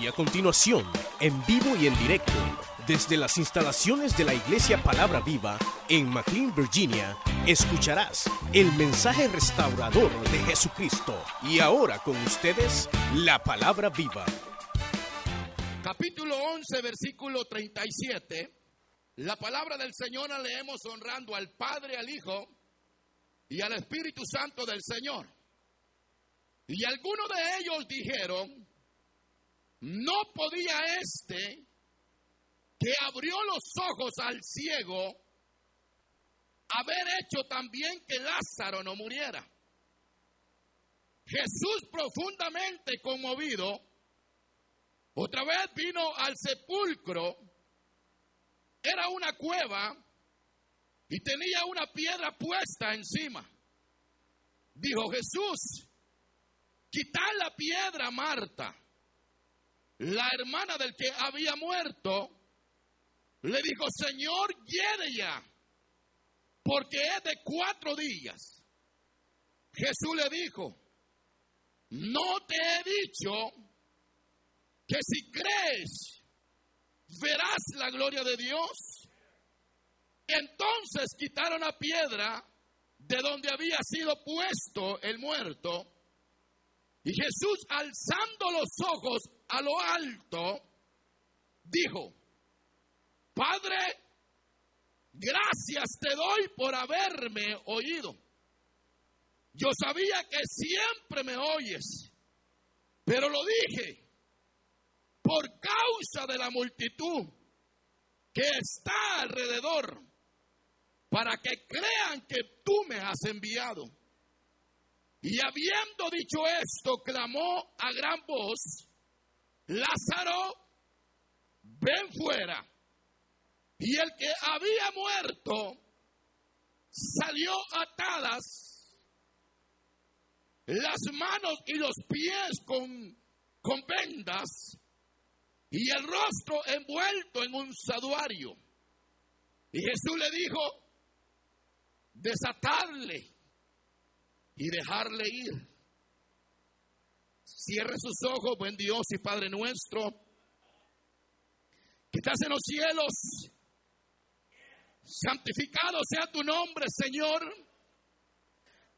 Y a continuación, en vivo y en directo, desde las instalaciones de la Iglesia Palabra Viva en McLean, Virginia, escucharás el mensaje restaurador de Jesucristo. Y ahora con ustedes, la Palabra Viva. Capítulo 11, versículo 37. La palabra del Señor la leemos honrando al Padre, al Hijo y al Espíritu Santo del Señor. Y algunos de ellos dijeron, no podía este que abrió los ojos al ciego haber hecho también que Lázaro no muriera. Jesús profundamente conmovido, otra vez vino al sepulcro, era una cueva y tenía una piedra puesta encima. Dijo Jesús, quitar la piedra, Marta la hermana del que había muerto, le dijo, Señor, lleve ya, porque es de cuatro días. Jesús le dijo, no te he dicho que si crees, verás la gloria de Dios. Entonces quitaron la piedra de donde había sido puesto el muerto. Y Jesús, alzando los ojos a lo alto, dijo, Padre, gracias te doy por haberme oído. Yo sabía que siempre me oyes, pero lo dije por causa de la multitud que está alrededor, para que crean que tú me has enviado. Y habiendo dicho esto, clamó a gran voz, Lázaro, ven fuera. Y el que había muerto salió atadas las manos y los pies con, con vendas y el rostro envuelto en un saduario. Y Jesús le dijo, desatarle y dejarle ir. Cierre sus ojos, buen Dios y Padre nuestro, que estás en los cielos. Santificado sea tu nombre, Señor.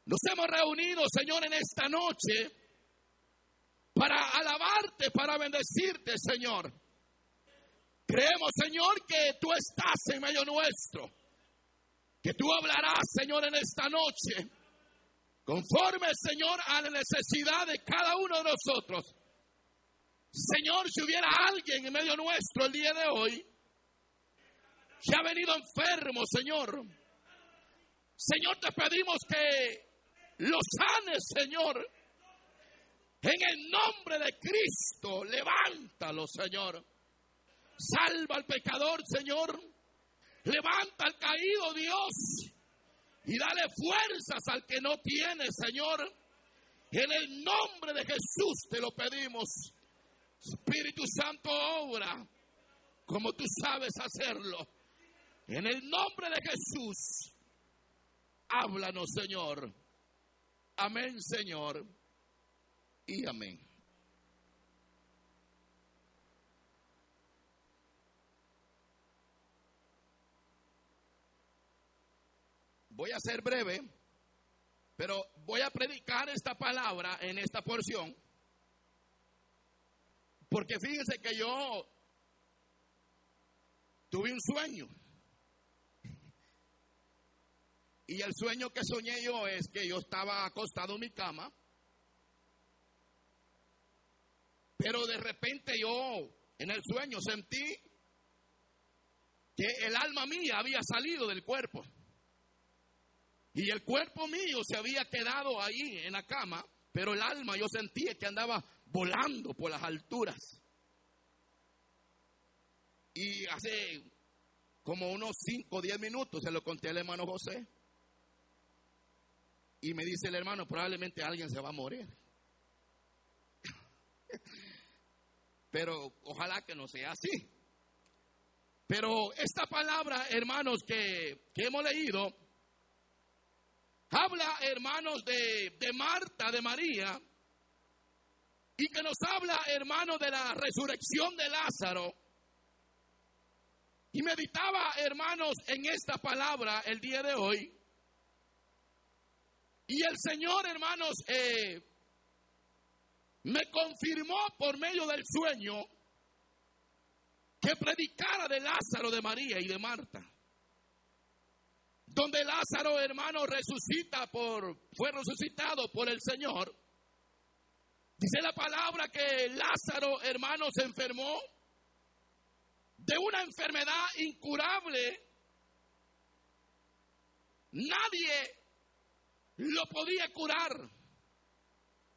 Nos hemos reunido, Señor, en esta noche para alabarte, para bendecirte, Señor. Creemos, Señor, que tú estás en medio nuestro, que tú hablarás, Señor, en esta noche Conforme, Señor, a la necesidad de cada uno de nosotros. Señor, si hubiera alguien en medio nuestro el día de hoy que ha venido enfermo, Señor. Señor, te pedimos que lo sanes, Señor. En el nombre de Cristo, levántalo, Señor. Salva al pecador, Señor. Levanta al caído, Dios y dale fuerzas al que no tiene, Señor. En el nombre de Jesús te lo pedimos. Espíritu Santo, obra como tú sabes hacerlo. En el nombre de Jesús, háblanos, Señor. Amén, Señor. Y amén. Voy a ser breve, pero voy a predicar esta palabra en esta porción. Porque fíjense que yo tuve un sueño. Y el sueño que soñé yo es que yo estaba acostado en mi cama. Pero de repente yo en el sueño sentí que el alma mía había salido del cuerpo. Y el cuerpo mío se había quedado ahí en la cama, pero el alma yo sentía que andaba volando por las alturas. Y hace como unos 5 o 10 minutos se lo conté al hermano José. Y me dice el hermano, probablemente alguien se va a morir. Pero ojalá que no sea así. Pero esta palabra, hermanos, que, que hemos leído, Habla, hermanos, de, de Marta, de María, y que nos habla, hermano, de la resurrección de Lázaro. Y meditaba, hermanos, en esta palabra el día de hoy. Y el Señor, hermanos, eh, me confirmó por medio del sueño que predicara de Lázaro, de María y de Marta. Donde Lázaro, hermano, resucita por, fue resucitado por el Señor. Dice la palabra que Lázaro, hermano, se enfermó de una enfermedad incurable. Nadie lo podía curar.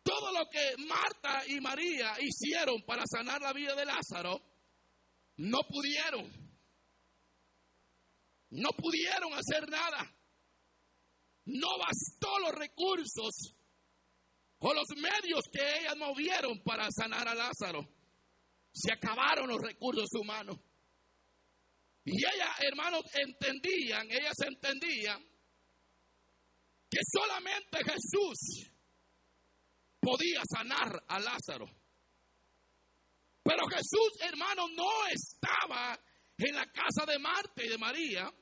Todo lo que Marta y María hicieron para sanar la vida de Lázaro, no pudieron. No pudieron hacer nada. No bastó los recursos o los medios que ellas movieron para sanar a Lázaro. Se acabaron los recursos humanos. Y ellas, hermanos, entendían, ellas entendían que solamente Jesús podía sanar a Lázaro. Pero Jesús, hermano, no estaba en la casa de Marta y de María.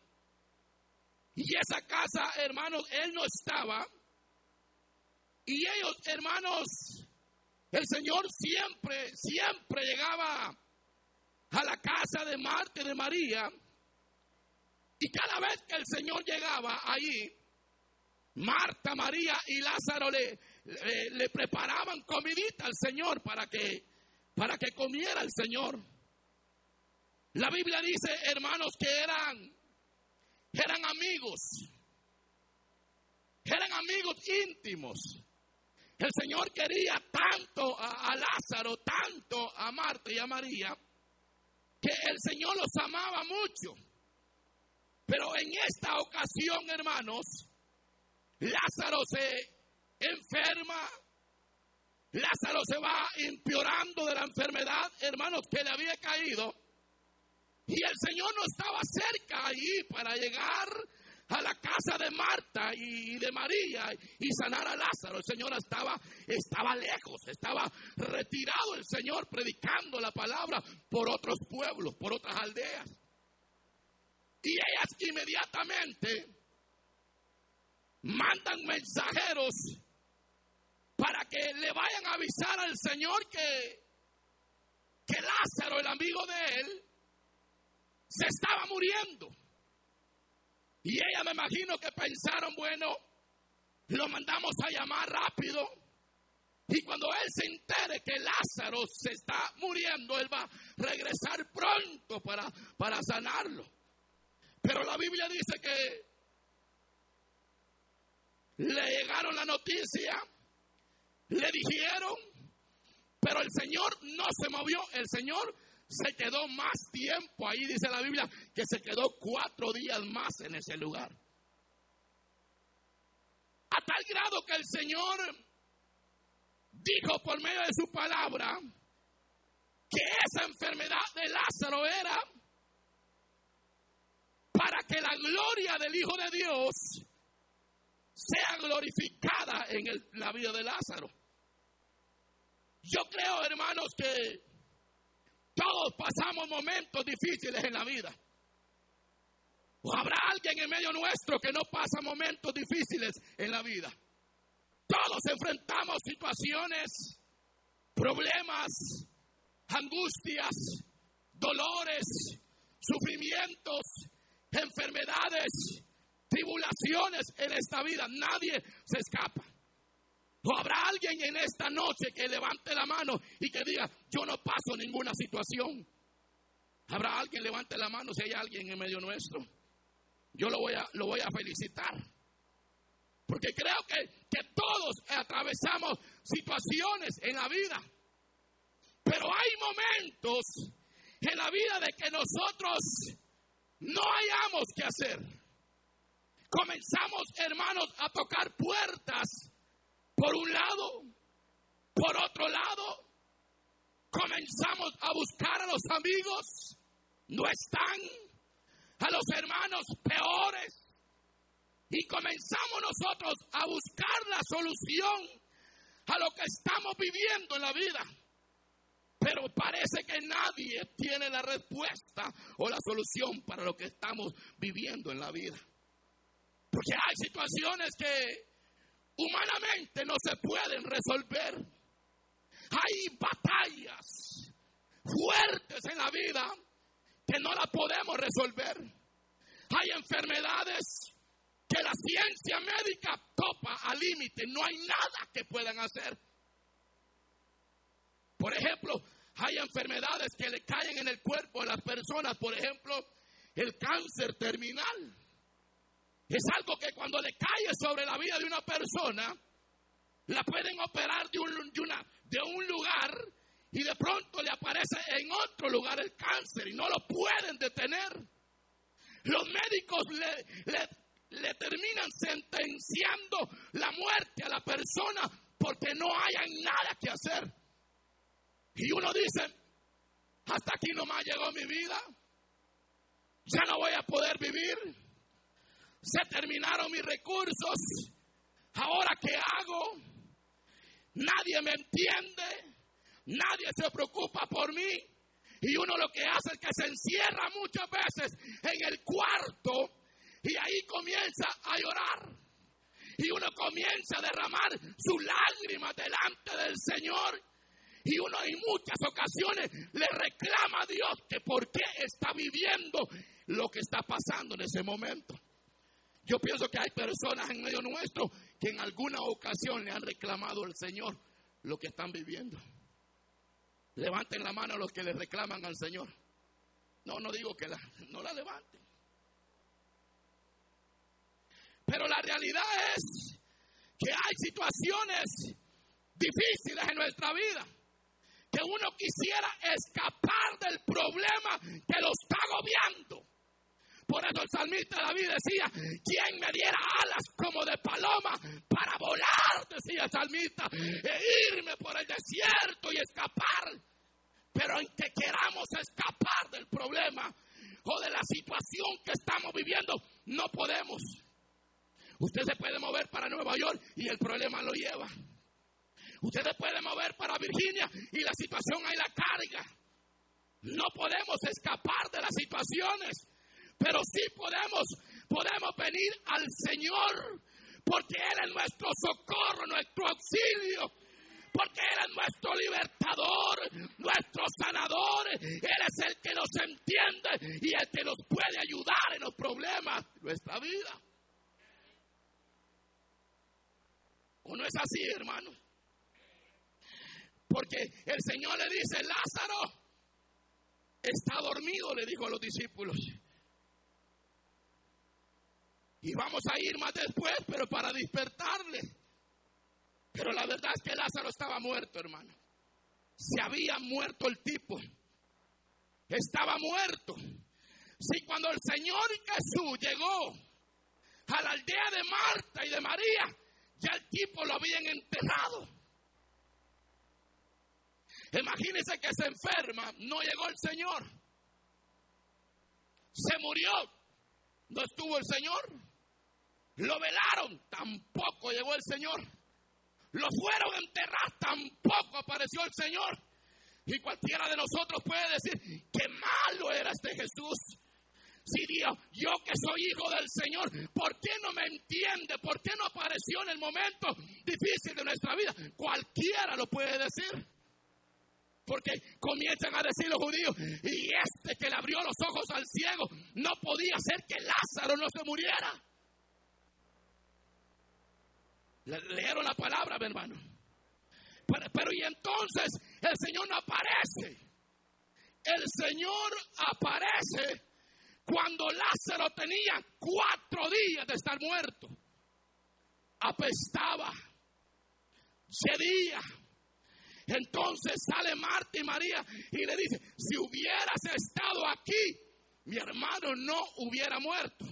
Y esa casa, hermanos, él no estaba. Y ellos, hermanos, el Señor siempre, siempre llegaba a la casa de Marta y de María. Y cada vez que el Señor llegaba allí, Marta, María y Lázaro le, le, preparaban comidita al Señor para que, para que comiera el Señor. La Biblia dice, hermanos, que eran, eran amigos, eran amigos íntimos. El Señor quería tanto a, a, Lázaro, tanto a Marta y a María, que el Señor los amaba mucho. Pero en esta ocasión, hermanos, Lázaro se enferma, Lázaro se va empeorando de la enfermedad, hermanos, que le había caído. Y el Señor no estaba cerca ahí para llegar a la casa de Marta y de María y sanar a Lázaro. El Señor estaba, estaba lejos, estaba retirado el Señor predicando la palabra por otros pueblos, por otras aldeas. Y ellas inmediatamente mandan mensajeros para que le vayan a avisar al Señor que, que Lázaro, el amigo de él, se estaba muriendo. Y ella me imagino que pensaron, bueno, lo mandamos a llamar rápido. Y cuando él se entere que Lázaro se está muriendo, él va a regresar pronto para, para sanarlo. Pero la Biblia dice que le llegaron la noticia, le dijeron, pero el Señor no se movió, el Señor se quedó más tiempo ahí, dice la Biblia, que se quedó cuatro días más en ese lugar. A tal grado que el Señor dijo por medio de su palabra que esa enfermedad de Lázaro era para que la gloria del Hijo de Dios sea glorificada en la vida de Lázaro. Yo creo, hermanos, que todos pasamos momentos difíciles en la vida. ¿O habrá alguien en medio nuestro que no pasa momentos difíciles en la vida? Todos enfrentamos situaciones, problemas, angustias, dolores, sufrimientos, enfermedades, tribulaciones en esta vida. Nadie se escapa. ¿O habrá alguien en esta noche que levante la mano y que diga, yo no paso ninguna situación? ¿Habrá alguien levante la mano si hay alguien en medio nuestro? Yo lo voy a, lo voy a felicitar. Porque creo que, que todos atravesamos situaciones en la vida. Pero hay momentos en la vida de que nosotros no hayamos que hacer. Comenzamos, hermanos, a tocar puertas por un lado, por otro lado. Comenzamos a buscar a los amigos, no están, a los hermanos peores. Y comenzamos nosotros a buscar la solución a lo que estamos viviendo en la vida. Pero parece que nadie tiene la respuesta o la solución para lo que estamos viviendo en la vida. Porque hay situaciones que humanamente no se pueden resolver. Hay batallas fuertes en la vida que no las podemos resolver. Hay enfermedades que la ciencia médica topa al límite. No hay nada que puedan hacer. Por ejemplo, hay enfermedades que le caen en el cuerpo de las personas. Por ejemplo, el cáncer terminal. Es algo que cuando le cae sobre la vida de una persona, la pueden operar de un, de, un lugar y de pronto le aparece en otro lugar el cáncer y no lo pueden detener. Los médicos le, terminan sentenciando la muerte a la persona porque no hay nada que hacer. Y uno dice, hasta aquí nomás llegó mi vida, ya no voy a poder vivir, se terminaron mis recursos, ahora qué hago, nadie me entiende, nadie se preocupa por mí. Y uno lo que hace es que se encierra muchas veces en el cuarto y ahí comienza a llorar. Y uno comienza a derramar sus lágrimas delante del Señor. Y uno en muchas ocasiones le reclama a Dios que por qué está viviendo lo que está pasando en ese momento. Yo pienso que hay personas en medio nuestro que en alguna ocasión le han reclamado al Señor lo que están viviendo. Levanten la mano los que le reclaman al Señor. No, no digo que la, no la levanten. Pero la realidad es que hay situaciones difíciles en nuestra vida. Que uno quisiera escapar del problema que lo está agobiando. Por eso el salmista David decía, quien me diera alas como de paloma para volar, decía el salmista, e irme por el desierto y escapar. Pero en que queramos escapar del problema o de la situación que estamos viviendo, no podemos. Usted se puede mover para Nueva York y el problema lo lleva. Usted se puede mover para Virginia y la situación ahí la carga. No podemos escapar de las situaciones, pero sí podemos, podemos venir al Señor, porque Él es nuestro socorro, nuestro auxilio, porque Él es nuestro libertador, nuestro sanador. Él es el que nos entiende y el que nos puede ayudar en los problemas de nuestra vida. ¿O no es así, hermano? Porque el Señor le dice, Lázaro está dormido, le dijo a los discípulos. Y vamos a ir más después, pero para despertarle. Pero la verdad es que Lázaro estaba muerto, hermano. Se había muerto el tipo. Estaba muerto. Si cuando el Señor Jesús llegó a la aldea de Marta y de María, ya el tipo lo habían enterrado. Imagínense que se enferma, no llegó el Señor. Se murió, no estuvo el Señor. Lo velaron, tampoco llegó el Señor. Lo fueron a enterrar, tampoco apareció el Señor. Y cualquiera de nosotros puede decir, qué malo era este Jesús. Si Dios, yo que soy hijo del Señor, ¿por qué no me entiende? ¿Por qué no apareció en el momento difícil de nuestra vida? Cualquiera lo puede decir. Porque comienzan a decir los judíos, y este que le abrió los ojos al ciego, no podía ser que Lázaro no se muriera. Leyeron la palabra, mi hermano. Pero, pero y entonces el Señor no aparece. El Señor aparece cuando Lázaro tenía cuatro días de estar muerto, apestaba, cedía. Entonces sale Marta y María y le dice, si hubieras estado aquí, mi hermano no hubiera muerto.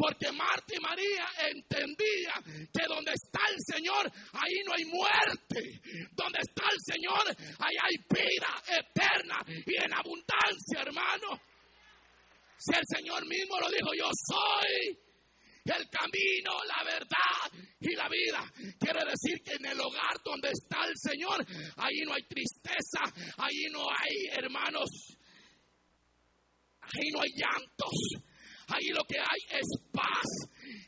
Porque Marta y María entendían que donde está el Señor, ahí no hay muerte. Donde está el Señor, ahí hay vida eterna y en abundancia, hermano. Si el Señor mismo lo dijo, yo soy el camino, la verdad y la vida. Quiere decir que en el hogar donde está el Señor, ahí no hay tristeza, ahí no hay hermanos, ahí no hay llantos. Ahí lo que hay es paz,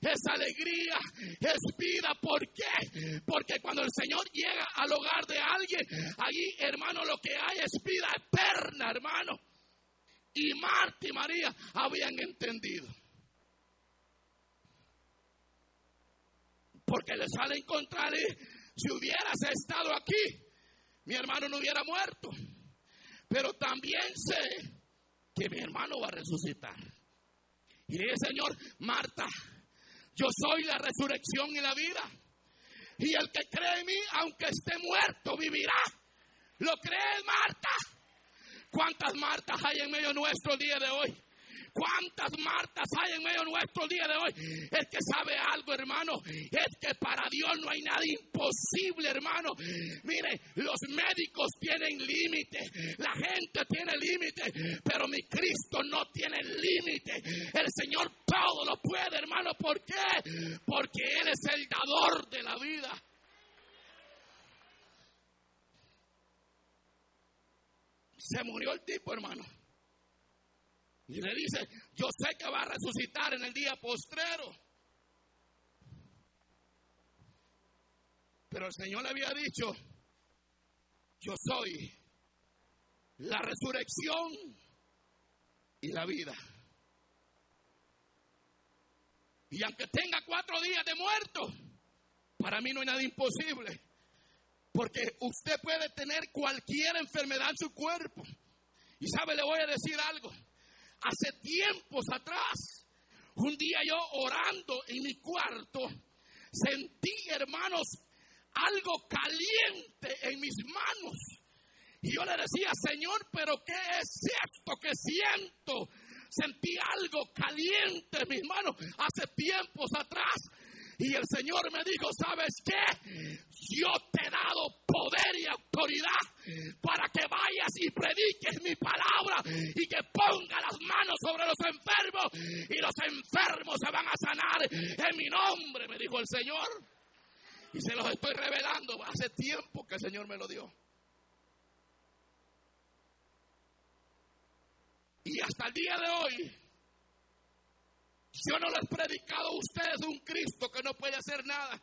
es alegría, es vida. ¿Por qué? Porque cuando el Señor llega al hogar de alguien, ahí, hermano, lo que hay es vida eterna, hermano. Y Marta y María habían entendido. Porque le sale en contra si hubieras estado aquí, mi hermano no hubiera muerto. Pero también sé que mi hermano va a resucitar. Y Señor, Marta, yo soy la resurrección y la vida. Y el que cree en mí, aunque esté muerto, vivirá. ¿Lo crees, Marta? ¿Cuántas Martas hay en medio nuestro día de hoy? ¿Cuántas Martas hay en medio nuestro día de hoy? Es que sabe algo, hermano. Es que para Dios no hay nada imposible, hermano. Mire, los médicos tienen límite. La gente tiene límite. Pero mi Cristo no tiene límite. El Señor todo lo puede, hermano. ¿Por qué? Porque Él es el dador de la vida. Se murió el tipo, hermano. Y le dice, yo sé que va a resucitar en el día postrero. Pero el Señor le había dicho, yo soy la resurrección y la vida. Y aunque tenga cuatro días de muerto, para mí no hay nada imposible. Porque usted puede tener cualquier enfermedad en su cuerpo. Y sabe, le voy a decir algo. Hace tiempos atrás, un día yo orando en mi cuarto, sentí, hermanos, algo caliente en mis manos. Y yo le decía, Señor, pero ¿qué es esto que siento? Sentí algo caliente en mis manos hace tiempos atrás. Y el Señor me dijo, ¿sabes qué? Yo te he dado poder y autoridad para que vayas y prediques mi palabra y que ponga las manos sobre los enfermos y los enfermos se van a sanar en mi nombre, me dijo el Señor. Y se los estoy revelando. Hace tiempo que el Señor me lo dio. Y hasta el día de hoy, yo no le he predicado a ustedes un Cristo que no puede hacer nada.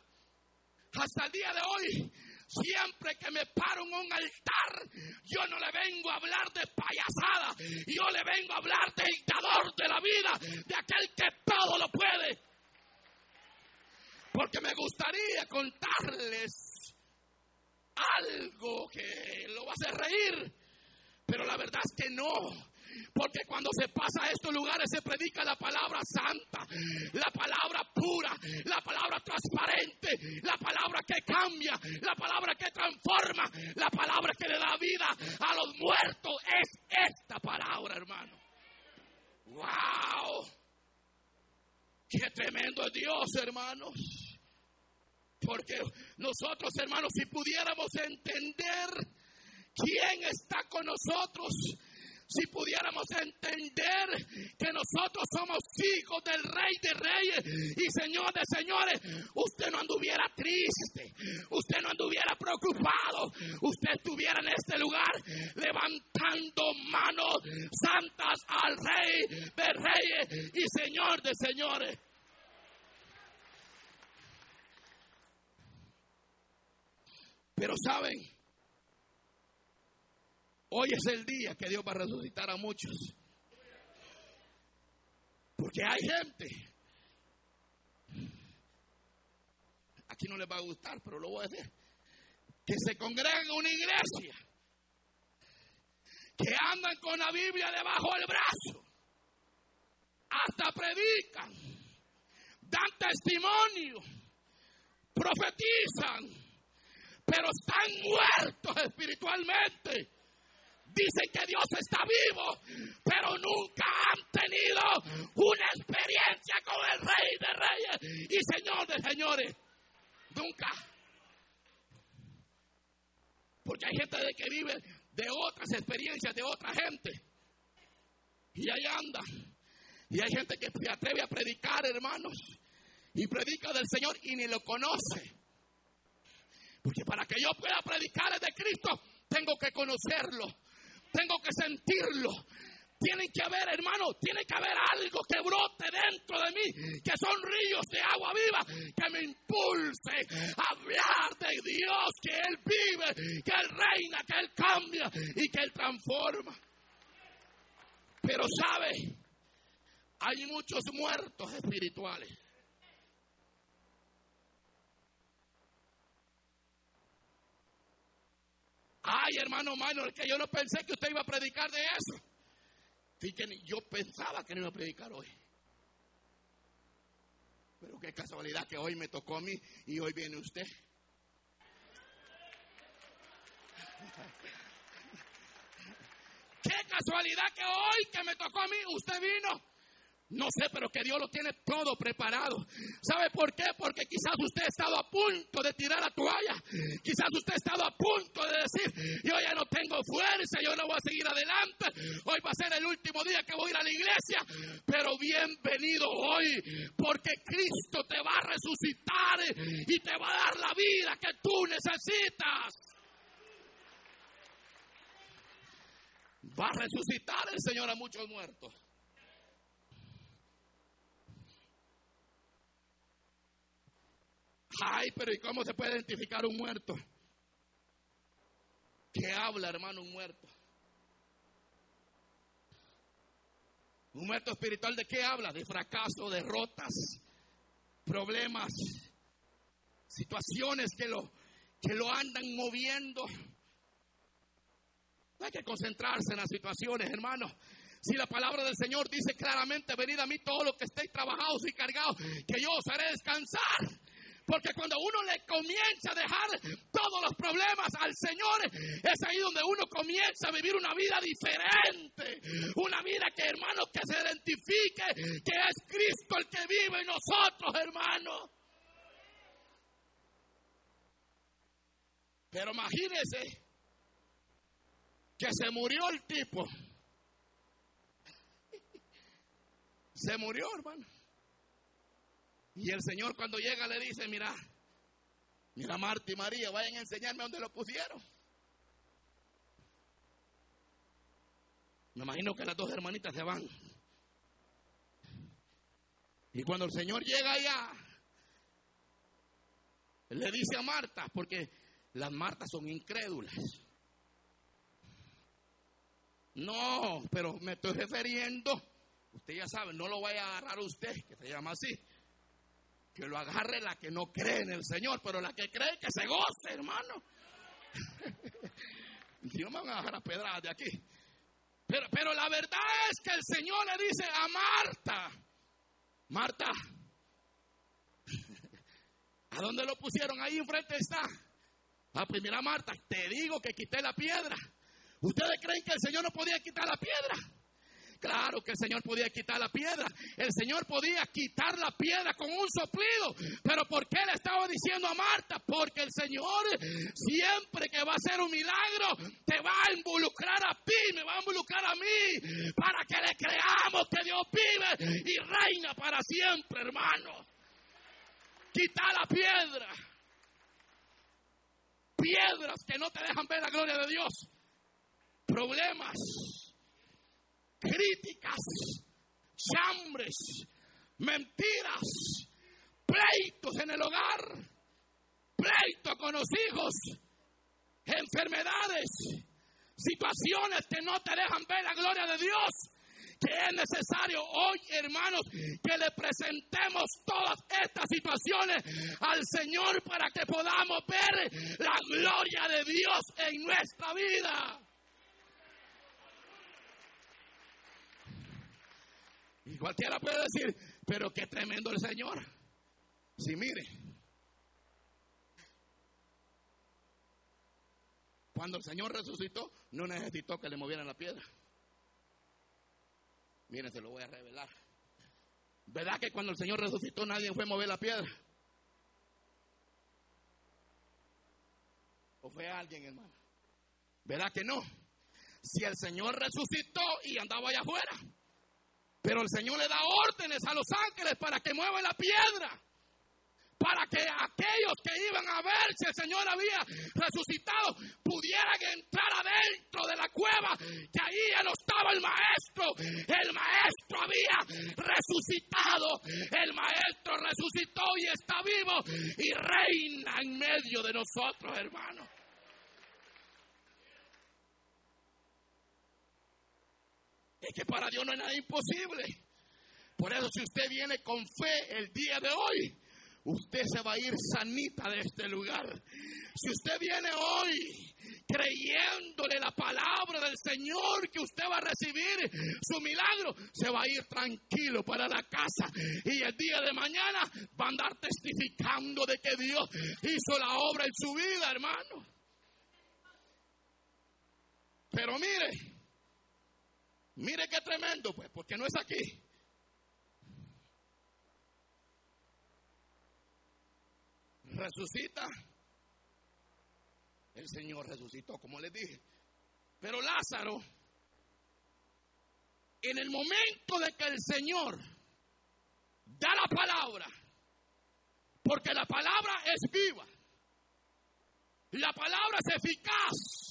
Hasta el día de hoy, siempre que me paro en un altar, yo no le vengo a hablar de payasada, yo le vengo a hablar del dador de la vida, de aquel que todo lo puede. Porque me gustaría contarles algo que lo va a hacer reír, pero la verdad es que no. Porque cuando se pasa a estos lugares se predica la palabra santa, la palabra pura, la palabra transparente, la palabra que cambia, la palabra que transforma, la palabra que le da vida a los muertos. Es esta palabra, hermano. ¡Wow! ¡Qué tremendo es Dios, hermanos! Porque nosotros, hermanos, si pudiéramos entender quién está con nosotros, si pudiéramos entender que nosotros somos hijos del Rey de Reyes y Señor de Señores, usted no anduviera triste, usted no anduviera preocupado, usted estuviera en este lugar levantando manos santas al Rey de Reyes y Señor de Señores. Pero saben, Hoy es el día que Dios va a resucitar a muchos. Porque hay gente. Aquí no les va a gustar, pero lo voy a decir. Que se congregan en una iglesia. Que andan con la Biblia debajo del brazo. Hasta predican. Dan testimonio. Profetizan. Pero están muertos espiritualmente Dicen que Dios está vivo, pero nunca han tenido una experiencia con el Rey de Reyes y Señor de Señores. Nunca. Porque hay gente de que vive de otras experiencias de otra gente. Y ahí anda. Y hay gente que se atreve a predicar, hermanos. y predica del Señor y ni lo conoce. Porque para que yo pueda predicar de Cristo, tengo que conocerlo, tengo que sentirlo. Tiene que haber, hermano, tiene que haber algo que brote dentro de mí, que son ríos de agua viva, que me impulse a hablar de Dios, que Él vive, que Él reina, que Él cambia y que Él transforma. Pero sabe, hay muchos muertos espirituales. Ay, hermano es que yo no pensé que usted iba a predicar de eso. Yo pensaba que no iba a predicar hoy. Pero qué casualidad que hoy me tocó a mí y hoy viene usted. Qué casualidad que hoy que me tocó a mí usted vino. No sé, pero que Dios lo tiene todo preparado. ¿Sabe por qué? Porque quizás usted ha estado a punto de tirar la toalla. Quizás usted ha estado a punto de decir, yo ya no tengo fuerza, yo no voy a seguir adelante. Hoy va a ser el último día que voy a ir a la iglesia. Pero bienvenido hoy, porque Cristo te va a resucitar y te va a dar la vida que tú necesitas. Va a resucitar el Señor a muchos muertos. Ay, pero ¿y cómo se puede identificar un muerto? ¿Qué habla, hermano, un muerto? Un muerto espiritual de qué habla? De fracaso, derrotas, problemas, situaciones que lo, que lo andan moviendo. hay que concentrarse en las situaciones, hermano. Si la palabra del Señor dice claramente, venid a mí todos los que estéis trabajados y cargados, que yo os haré descansar. Porque cuando uno le comienza a dejar todos los problemas al Señor, es ahí donde uno comienza a vivir una vida diferente. Una vida que, hermano, que se identifique que es Cristo el que vive en nosotros, hermano. Pero imagínese que se murió el tipo. Se murió, hermano. Y el Señor cuando llega le dice, mira, mira Marta y María, vayan a enseñarme dónde lo pusieron. Me imagino que las dos hermanitas se van. Y cuando el Señor llega allá, le dice a Marta, porque las Martas son incrédulas. No, pero me estoy refiriendo, usted ya sabe, no lo vaya a agarrar usted, que se llama así que lo agarre la que no cree en el Señor, pero la que cree que se goce, hermano. Dios me van a agarrar a pedradas de aquí. Pero, pero la verdad es que el Señor le dice a Marta, Marta, ¿a dónde lo pusieron? Ahí enfrente está. A primera Marta, te digo que quité la piedra. ¿Ustedes creen que el Señor no podía quitar la piedra? Claro que el Señor podía quitar la piedra. El Señor podía quitar la piedra con un soplido. Pero ¿por qué le estaba diciendo a Marta? Porque el Señor siempre que va a hacer un milagro te va a involucrar a ti, me va a involucrar a mí. Para que le creamos que Dios vive y reina para siempre, hermano. Quita la piedra. Piedras que no te dejan ver la gloria de Dios. Problemas críticas, chambres, mentiras, pleitos en el hogar, pleitos con los hijos, enfermedades, situaciones que no te dejan ver la gloria de Dios. Que es necesario hoy, hermanos, que le presentemos todas estas situaciones al Señor para que podamos ver la gloria de Dios en nuestra vida. Y cualquiera puede decir, pero qué tremendo el Señor. Si mire, cuando el Señor resucitó, no necesitó que le movieran la piedra. Miren, se lo voy a revelar. ¿Verdad que cuando el Señor resucitó nadie fue a mover la piedra? ¿O fue alguien, hermano? ¿Verdad que no? Si el Señor resucitó y andaba allá afuera, pero el Señor le da órdenes a los ángeles para que muevan la piedra. para que aquellos que iban a ver si el Señor había resucitado pudieran entrar adentro de la cueva, que ahí ya no estaba el maestro, el maestro había resucitado, el maestro resucitó y está vivo y reina en medio de nosotros, hermanos. Es que para Dios no hay nada imposible. Por eso si usted viene con fe el día de hoy, usted se va a ir sanita de este lugar. Si usted viene hoy creyéndole la palabra del Señor que usted va a recibir su milagro, se va a ir tranquilo para la casa y el día de mañana va a andar testificando de que Dios hizo la obra en su vida, hermano. Pero mire, Mire qué tremendo, pues, porque no es aquí. Resucita. El Señor resucitó, como les dije. Pero Lázaro, en el momento de que el Señor da la palabra, porque la palabra es viva, la palabra es eficaz,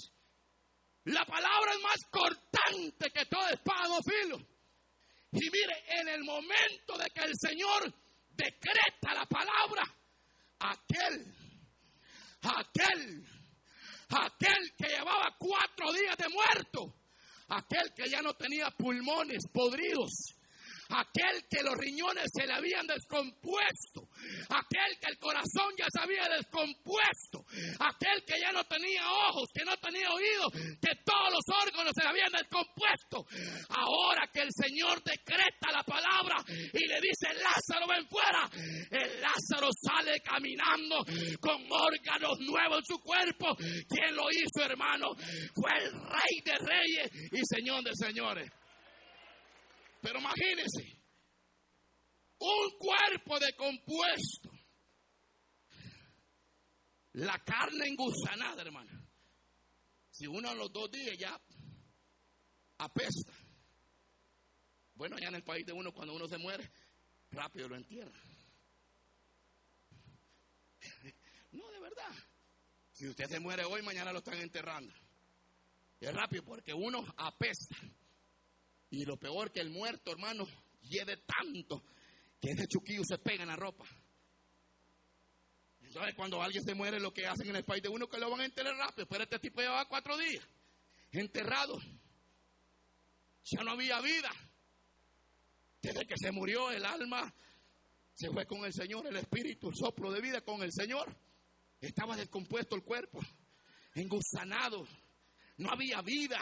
la palabra es más cortante que todo espada filo. Y mire, en el momento de que el Señor decreta la palabra, aquel, aquel, aquel que llevaba cuatro días de muerto, aquel que ya no tenía pulmones podridos, aquel que los riñones se le habían descompuesto, aquel que el corazón ya se había descompuesto, aquel que ya no tenía ojos, que no tenía oídos, que todos los órganos se le habían descompuesto. Ahora que el Señor decreta la palabra y le dice, Lázaro, ven fuera, el Lázaro sale caminando con órganos nuevos en su cuerpo. ¿Quién lo hizo, hermano? Fue el rey de reyes y señor de señores. Pero imagínense, un cuerpo de compuesto, la carne engusanada, hermano. Si uno en los dos días ya apesta. Bueno, allá en el país de uno, cuando uno se muere, rápido lo entierra. No, de verdad. Si usted se muere hoy, mañana lo están enterrando. Es rápido porque uno apesta. Y lo peor que el muerto, hermano, lleve tanto que ese chuquillo se pega en la ropa. ¿Sabes? Cuando alguien se muere, lo que hacen en el país de uno que lo van a enterrar rápido. Pero este tipo llevaba cuatro días enterrado. Ya no había vida. Desde que se murió, el alma se fue con el Señor, el espíritu, el soplo de vida con el Señor. Estaba descompuesto el cuerpo, engusanado. No había vida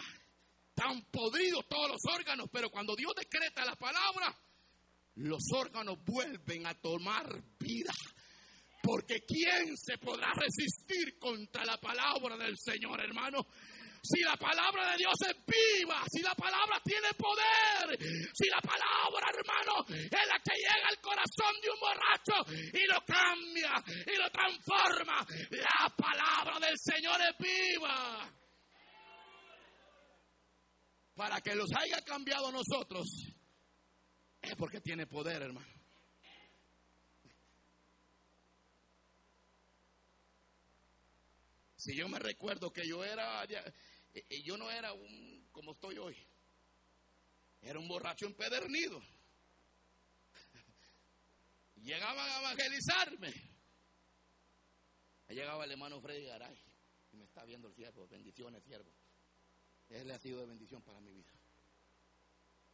están podridos todos los órganos, pero cuando Dios decreta la palabra, los órganos vuelven a tomar vida. Porque ¿quién se podrá resistir contra la palabra del Señor, hermano? Si la palabra de Dios es viva, si la palabra tiene poder, si la palabra, hermano, es la que llega al corazón de un borracho y lo cambia y lo transforma, la palabra del Señor es viva para que los haya cambiado nosotros, es porque tiene poder, hermano. Si yo me recuerdo que yo era, yo no era un como estoy hoy, era un borracho empedernido. Llegaban a evangelizarme. Llegaba el hermano Freddy Garay y me está viendo el siervo. Bendiciones, siervo. Él ha sido de bendición para mi vida.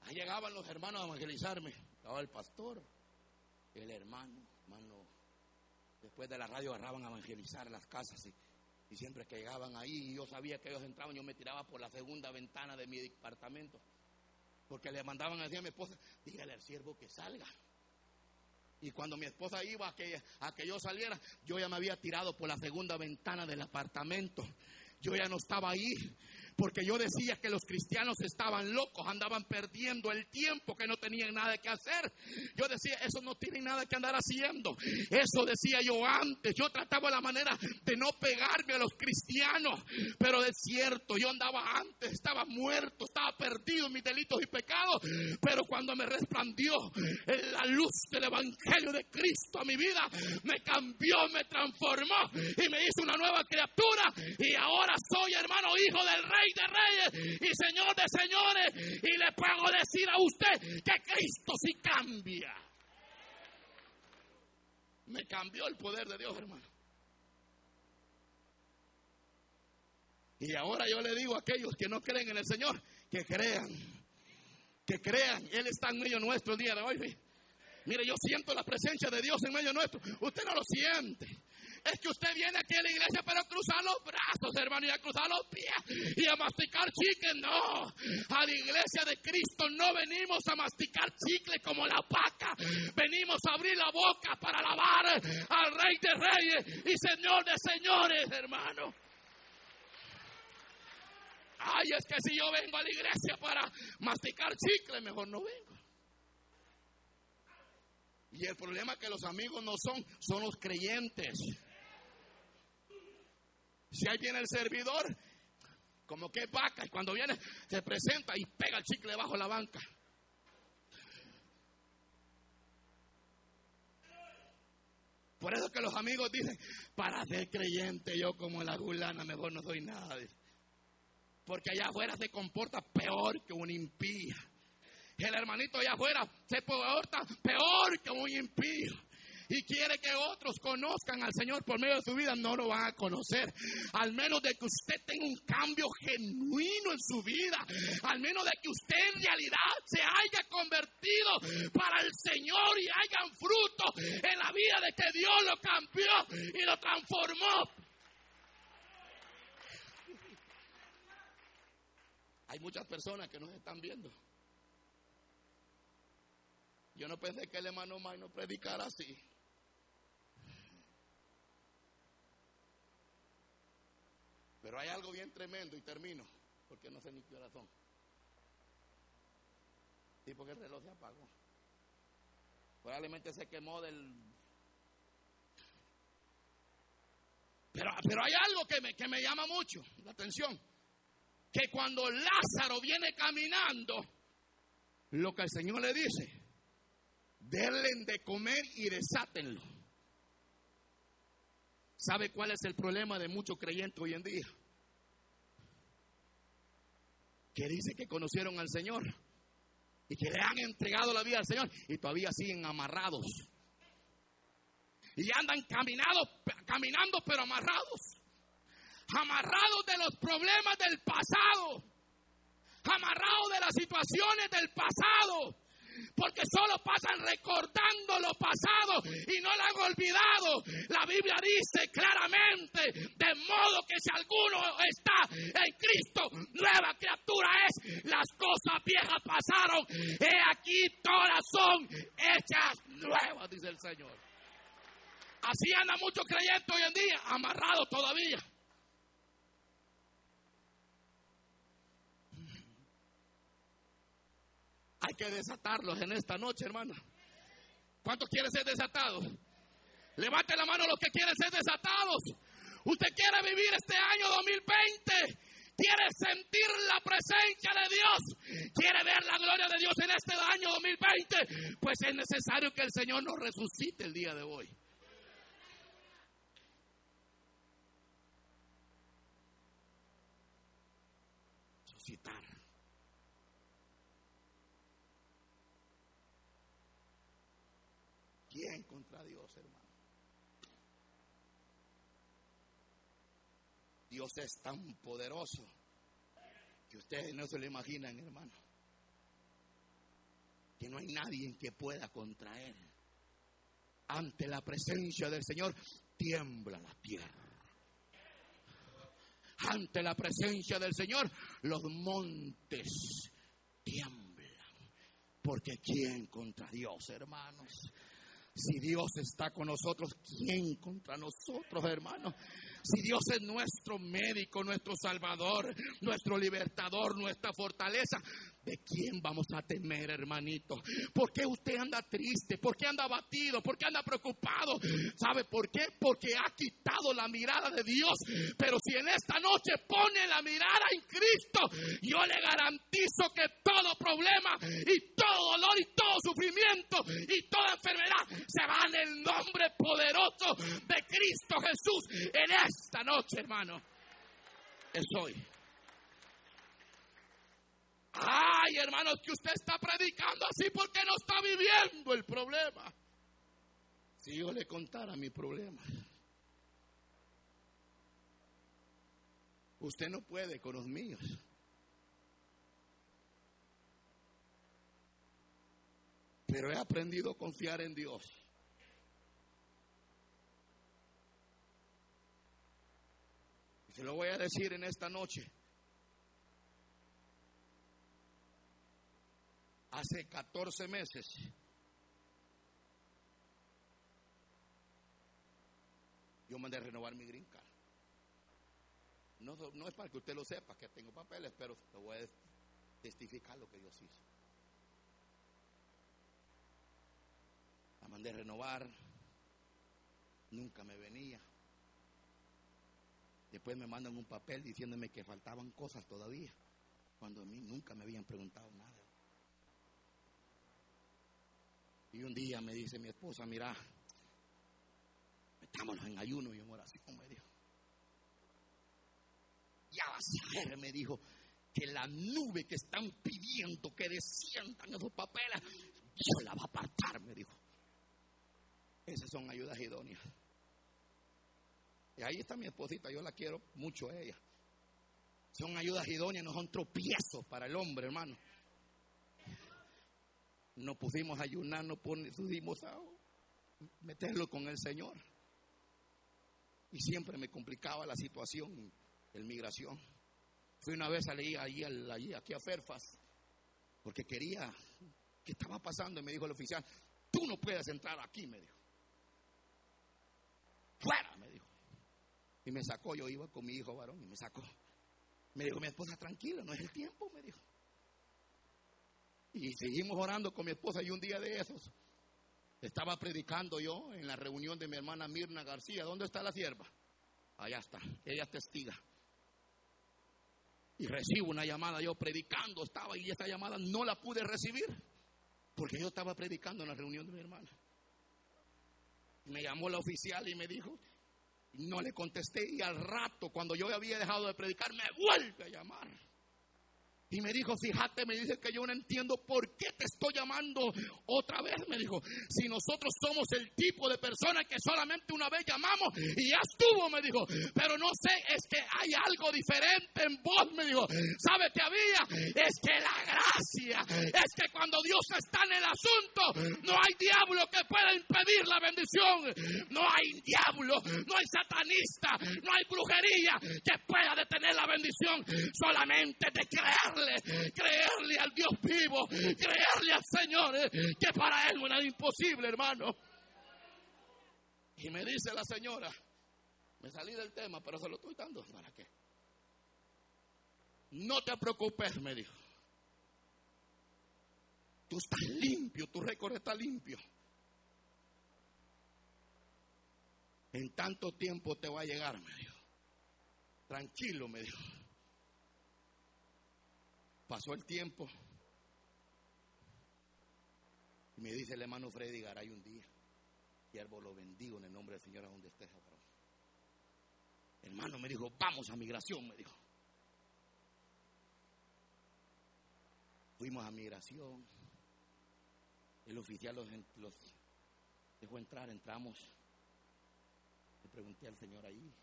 Ahí llegaban los hermanos a evangelizarme. Estaba el pastor, el hermano, hermano. Después de la radio agarraban a evangelizar las casas y, siempre que llegaban ahí, yo sabía que ellos entraban, yo me tiraba por la segunda ventana de mi departamento. Porque le mandaban a decir a mi esposa, dígale al siervo que salga. Y cuando mi esposa iba a que, a que yo saliera, yo ya me había tirado por la segunda ventana del apartamento. Yo ya no estaba ahí porque yo decía que los cristianos estaban locos, andaban perdiendo el tiempo, que no tenían nada que hacer. Yo decía, eso no tienen nada que andar haciendo. Eso decía yo antes. Yo trataba la manera de no pegarme a los cristianos, pero es cierto, yo andaba antes, estaba muerto, estaba perdido en mis delitos y pecados, pero cuando me resplandió la luz del Evangelio de Cristo a mi vida, me cambió, me transformó y me hizo una nueva criatura y ahora soy hermano hijo del rey de reyes y señor de señores. Y le puedo decir a usted que Cristo sí cambia. Me cambió el poder de Dios, hermano. Y ahora yo le digo a aquellos que no creen en el Señor, que crean, que crean. Él está en medio nuestro el día de hoy. Mire, yo siento la presencia de Dios en medio nuestro. Usted no lo siente es que usted viene aquí a la iglesia para cruzar los brazos, hermano, y a cruzar los pies y a masticar chicle. No, a la iglesia de Cristo no venimos a masticar chicle como la paca. Venimos a abrir la boca para alabar al Rey de Reyes y Señor de Señores, hermano. Ay, es que si yo vengo a la iglesia para masticar chicle, mejor no vengo. Y el problema es que los amigos no son, son los creyentes. Si ahí viene el servidor, como que vaca, y cuando viene se presenta y pega el chicle bajo la banca. Por eso que los amigos dicen, para ser creyente yo como la gulana mejor no doy nada. Porque allá afuera se comporta peor que un impío. El hermanito allá afuera se comporta peor que un impío y quiere que otros conozcan al Señor por medio de su vida, no lo van a conocer. Al menos de que usted tenga un cambio genuino en su vida, al menos de que usted en realidad se haya convertido para el Señor y hayan fruto en la vida de que Dios lo cambió y lo transformó. Hay muchas personas que nos están viendo. Yo no pensé que el hermano no predicara así. Pero hay algo bien tremendo y termino, porque no sé ni qué hora son. Sí, porque el reloj se apagó. Probablemente se quemó del... Pero, pero hay algo que me, que me llama mucho la atención. Que cuando Lázaro viene caminando, lo que el Señor le dice, denle de comer y desátenlo. ¿Sabe cuál es el problema de muchos creyentes hoy en día? Que dicen que conocieron al Señor y que le han entregado la vida al Señor y todavía siguen amarrados. Y andan caminados, caminando pero amarrados. Amarrados de los problemas del pasado. Amarrados de las situaciones del pasado porque solo pasan recordando lo pasado y no lo han olvidado. La Biblia dice claramente, de modo que si alguno está en Cristo, nueva criatura es, las cosas viejas pasaron, he aquí todas son hechas nuevas, dice el Señor. Así anda mucho creyente hoy en día, amarrado todavía. Hay que desatarlos en esta noche, hermano. ¿Cuántos quieren ser desatados? Levante la mano los que quieren ser desatados. Usted quiere vivir este año 2020. Quiere sentir la presencia de Dios. Quiere ver la gloria de Dios en este año 2020. Pues es necesario que el Señor nos resucite el día de hoy. Resucitar. ¿Quién contra Dios, hermano? Dios es tan poderoso que ustedes no se lo imaginan, hermano. Que no hay nadie que pueda contra Él. Ante la presencia del Señor tiembla la tierra. Ante la presencia del Señor los montes tiemblan. Porque ¿quién contra Dios, hermanos? Si Dios está con nosotros, ¿quién contra nosotros, hermanos? Si Dios es nuestro médico, nuestro salvador, nuestro libertador, nuestra fortaleza, ¿De quién vamos a temer, hermanito? ¿Por qué usted anda triste? ¿Por qué anda abatido? ¿Por qué anda preocupado? ¿Sabe por qué? Porque ha quitado la mirada de Dios. Pero si en esta noche pone la mirada en Cristo, yo le garantizo que todo problema y todo dolor y todo sufrimiento y toda enfermedad se va en el nombre poderoso de Cristo Jesús en esta noche, hermano. Es hoy. Ay, hermanos, que usted está predicando así porque no está viviendo el problema. Si yo le contara mi problema, usted no puede con los míos. Pero he aprendido a confiar en Dios. Se lo voy a decir en esta noche. Hace 14 meses. Yo mandé a renovar mi green card. No, no es para que usted lo sepa, que tengo papeles, pero te voy a testificar lo que Dios hizo. La mandé a renovar, nunca me venía. Después me mandan un papel diciéndome que faltaban cosas todavía, cuando a mí nunca me habían preguntado nada. Y un día me dice mi esposa, mira, metámonos en ayuno y en oración, me dijo. Ya vas a ver, me dijo, que la nube que están pidiendo que desciendan esos papeles, Dios la va a apartar, me dijo. Esas son ayudas idóneas. Y ahí está mi esposita, yo la quiero mucho a ella. Son ayudas idóneas, no son tropiezos para el hombre, hermano. Nos pusimos a ayunar, nos pusimos a meterlo con el Señor. Y siempre me complicaba la situación en migración. Fui una vez a leer aquí a Ferfas, porque quería, ¿qué estaba pasando? Y me dijo el oficial, tú no puedes entrar aquí, me dijo. Fuera, me dijo. Y me sacó, yo iba con mi hijo varón y me sacó. Me dijo, mi esposa, tranquila, no es el tiempo, me dijo. Y seguimos orando con mi esposa y un día de esos estaba predicando yo en la reunión de mi hermana Mirna García. ¿Dónde está la sierva? Allá está, ella es testiga. Y recibo una llamada, yo predicando estaba y esa llamada no la pude recibir porque yo estaba predicando en la reunión de mi hermana. Me llamó la oficial y me dijo, no le contesté y al rato, cuando yo había dejado de predicar, me vuelve a llamar. Y me dijo, fíjate, me dice que yo no entiendo por qué te estoy llamando otra vez. Me dijo, si nosotros somos el tipo de personas que solamente una vez llamamos y ya estuvo, me dijo. Pero no sé, es que hay algo diferente en vos, me dijo. ¿Sabe qué había? Es que la gracia, es que cuando Dios está en el asunto, no hay diablo que pueda impedir la bendición. No hay diablo, no hay satanista, no hay brujería que pueda detener la bendición. Solamente de creerle creerle, al Dios vivo, creerle al Señor, eh, que para Él es imposible, hermano. Y me dice la señora, me salí del tema, pero se lo estoy dando. ¿Para qué? No te preocupes, me dijo. Tú estás limpio, tu récord está limpio. En tanto tiempo te va a llegar, me dijo. Tranquilo, me dijo. Pasó el tiempo. Y me dice el hermano Freddy Garay un día, siervo lo bendigo en el nombre del Señor a donde estés, Hermano me dijo, vamos a migración, me dijo. Fuimos a migración. El oficial los, los dejó entrar, entramos. Le pregunté al Señor ahí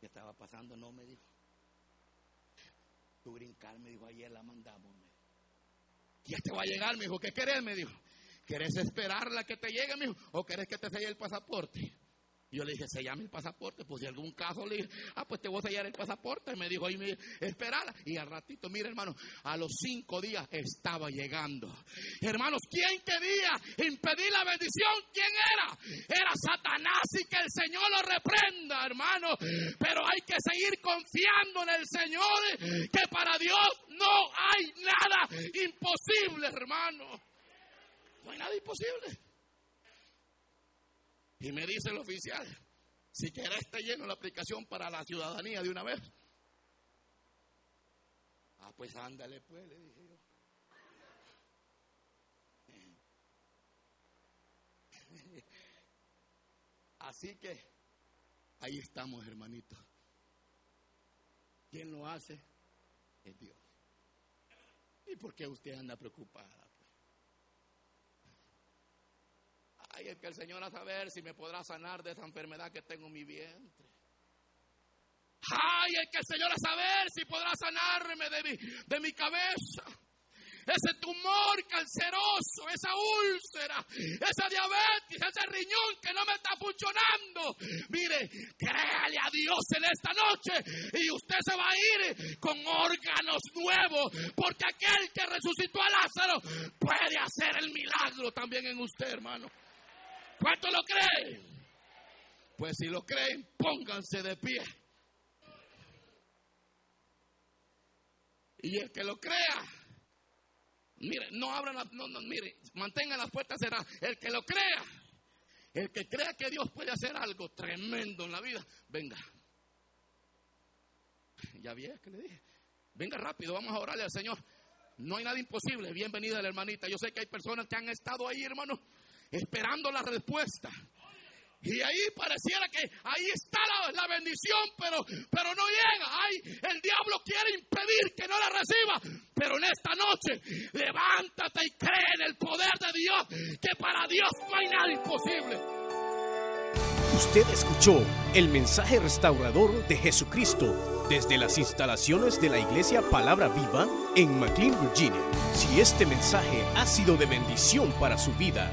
qué estaba pasando. No, me dijo. Tu brincar, me dijo, ayer la mandamos. Ya te va a llegar, me dijo, ¿qué querés? Me dijo, ¿querés esperar la que te llegue, me dijo? ¿O querés que te selle el pasaporte? Yo le dije, sellame el pasaporte, pues si algún caso le dije, ah, pues te voy a sellar el pasaporte. Me dijo, y me esperara. Y al ratito, mire hermano, a los cinco días estaba llegando. Hermanos, ¿quién quería impedir la bendición? ¿Quién era? Era Satanás y que el Señor lo reprenda, hermano. Pero hay que seguir confiando en el Señor, que para Dios no hay nada imposible, hermano. No hay nada imposible. Y me dice el oficial, si querés estar lleno la aplicación para la ciudadanía de una vez. Ah, pues ándale pues, le dije yo. Así que ahí estamos, hermanitos. ¿Quién lo hace? Es Dios. ¿Y por qué usted anda preocupada? Ay, es que el Señor a saber si me podrá sanar de esa enfermedad que tengo en mi vientre. Ay, es que el Señor a saber si podrá sanarme de mi, de mi cabeza. Ese tumor canceroso, esa úlcera, esa diabetes, ese riñón que no me está funcionando. Mire, créale a Dios en esta noche y usted se va a ir con órganos nuevos, porque aquel que resucitó a Lázaro puede hacer el milagro también en usted, hermano. ¿Cuánto lo creen? Pues si lo creen, pónganse de pie. Y el que lo crea, mire, no abran, las, no, no, mire, mantengan las puertas cerradas. El que lo crea, el que crea que Dios puede hacer algo tremendo en la vida, venga. Ya vi que le dije. Venga rápido, vamos a orarle al Señor. No hay nada imposible. Bienvenida la hermanita. Yo sé que hay personas que han estado ahí, hermano, esperando la respuesta. Y ahí pareciera que ahí está la, bendición, pero, pero no llega. El diablo quiere impedir que no la reciba. Pero en esta noche, levántate y cree en el poder de Dios, que para Dios no hay nada imposible. Usted escuchó el mensaje restaurador de Jesucristo desde las instalaciones de la iglesia Palabra Viva en McLean, Virginia. Si este mensaje ha sido de bendición para su vida,